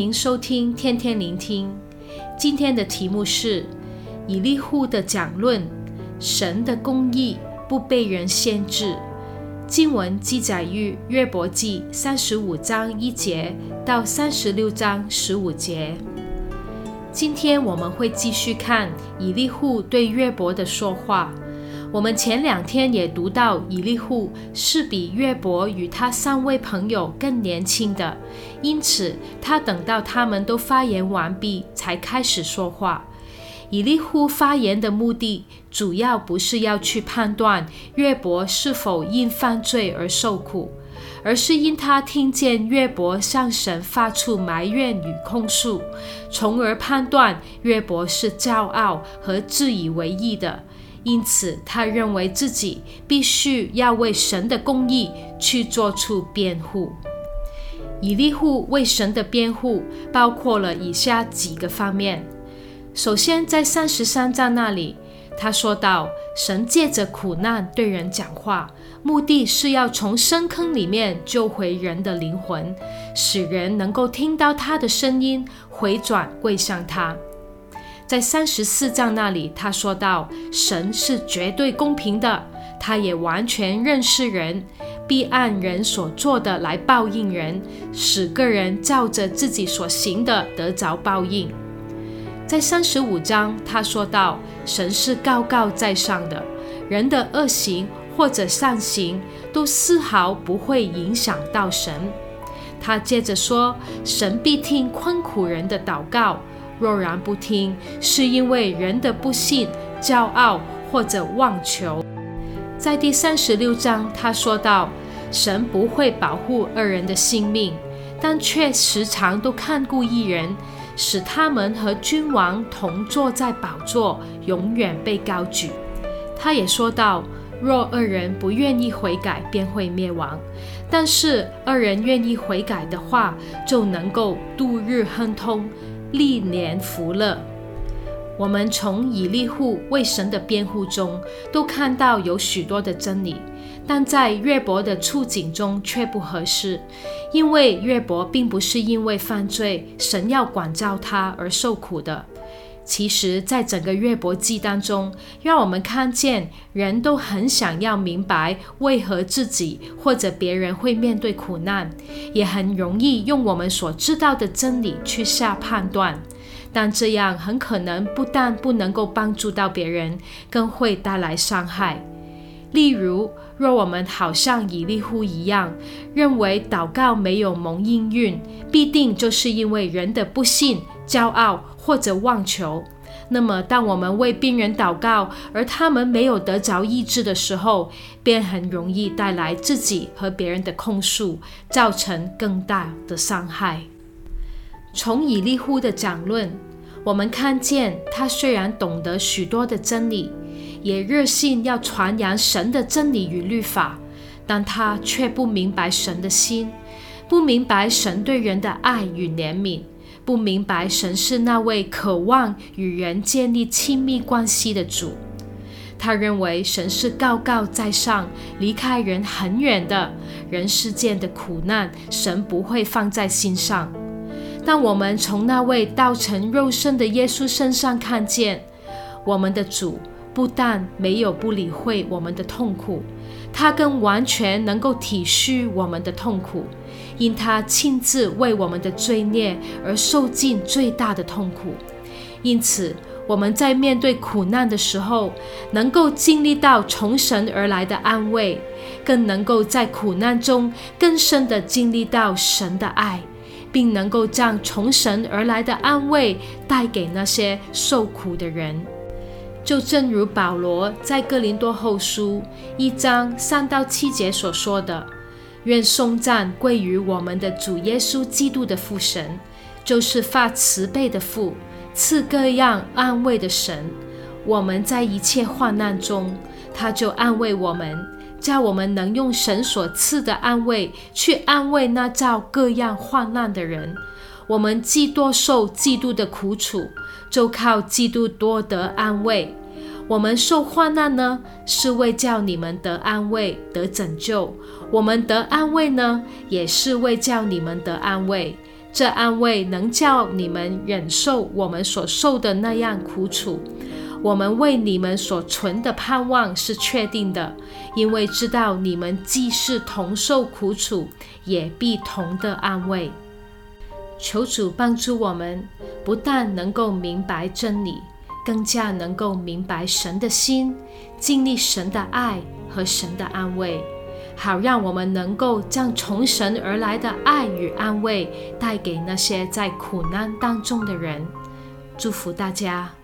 迎收听天天聆听。今天的题目是以利户的讲论：神的公义不被人限制。经文记载于约伯记三十五章一节到三十六章十五节。今天我们会继续看以利户对约伯的说话。我们前两天也读到，以利户是比约伯与他三位朋友更年轻的，因此他等到他们都发言完毕才开始说话。以利户发言的目的，主要不是要去判断约伯是否因犯罪而受苦，而是因他听见约伯向神发出埋怨与控诉，从而判断约伯是骄傲和自以为意的。因此，他认为自己必须要为神的公义去做出辩护。以利户为神的辩护包括了以下几个方面。首先，在三十三章那里，他说到，神借着苦难对人讲话，目的是要从深坑里面救回人的灵魂，使人能够听到他的声音，回转归向他。在三十四章那里，他说道：“神是绝对公平的，他也完全认识人，必按人所做的来报应人，使个人照着自己所行的得着报应。”在三十五章，他说道：“神是高高在上的，人的恶行或者善行都丝毫不会影响到神。”他接着说：“神必听困苦人的祷告。”若然不听，是因为人的不信、骄傲或者妄求。在第三十六章，他说道：“神不会保护恶人的性命，但却时常都看顾一人，使他们和君王同坐在宝座，永远被高举。”他也说道：“若恶人不愿意悔改，便会灭亡；但是恶人愿意悔改的话，就能够度日亨通。”历年福乐。我们从以利户为神的辩护中，都看到有许多的真理，但在约伯的处境中却不合适，因为约伯并不是因为犯罪，神要管教他而受苦的。其实，在整个约伯记当中，让我们看见人都很想要明白为何自己或者别人会面对苦难，也很容易用我们所知道的真理去下判断。但这样很可能不但不能够帮助到别人，更会带来伤害。例如，若我们好像以利户一样，认为祷告没有蒙应允，必定就是因为人的不信、骄傲或者妄求。那么，当我们为病人祷告，而他们没有得着医治的时候，便很容易带来自己和别人的控诉，造成更大的伤害。从以利户的讲论，我们看见他虽然懂得许多的真理，也热心要传扬神的真理与律法，但他却不明白神的心，不明白神对人的爱与怜悯，不明白神是那位渴望与人建立亲密关系的主。他认为神是高高在上，离开人很远的，人世间的苦难，神不会放在心上。但我们从那位道成肉身的耶稣身上看见，我们的主不但没有不理会我们的痛苦，他更完全能够体恤我们的痛苦，因他亲自为我们的罪孽而受尽最大的痛苦。因此，我们在面对苦难的时候，能够经历到从神而来的安慰，更能够在苦难中更深的经历到神的爱。并能够将从神而来的安慰带给那些受苦的人，就正如保罗在哥林多后书一章三到七节所说的：“愿颂赞归于我们的主耶稣基督的父神，就是发慈悲的父，赐各样安慰的神。我们在一切患难中，他就安慰我们。”叫我们能用神所赐的安慰去安慰那遭各样患难的人。我们既多受基督的苦楚，就靠基督多得安慰。我们受患难呢，是为叫你们得安慰、得拯救；我们得安慰呢，也是为叫你们得安慰。这安慰能叫你们忍受我们所受的那样苦楚。我们为你们所存的盼望是确定的，因为知道你们既是同受苦楚，也必同得安慰。求主帮助我们，不但能够明白真理，更加能够明白神的心，经历神的爱和神的安慰，好让我们能够将从神而来的爱与安慰带给那些在苦难当中的人。祝福大家。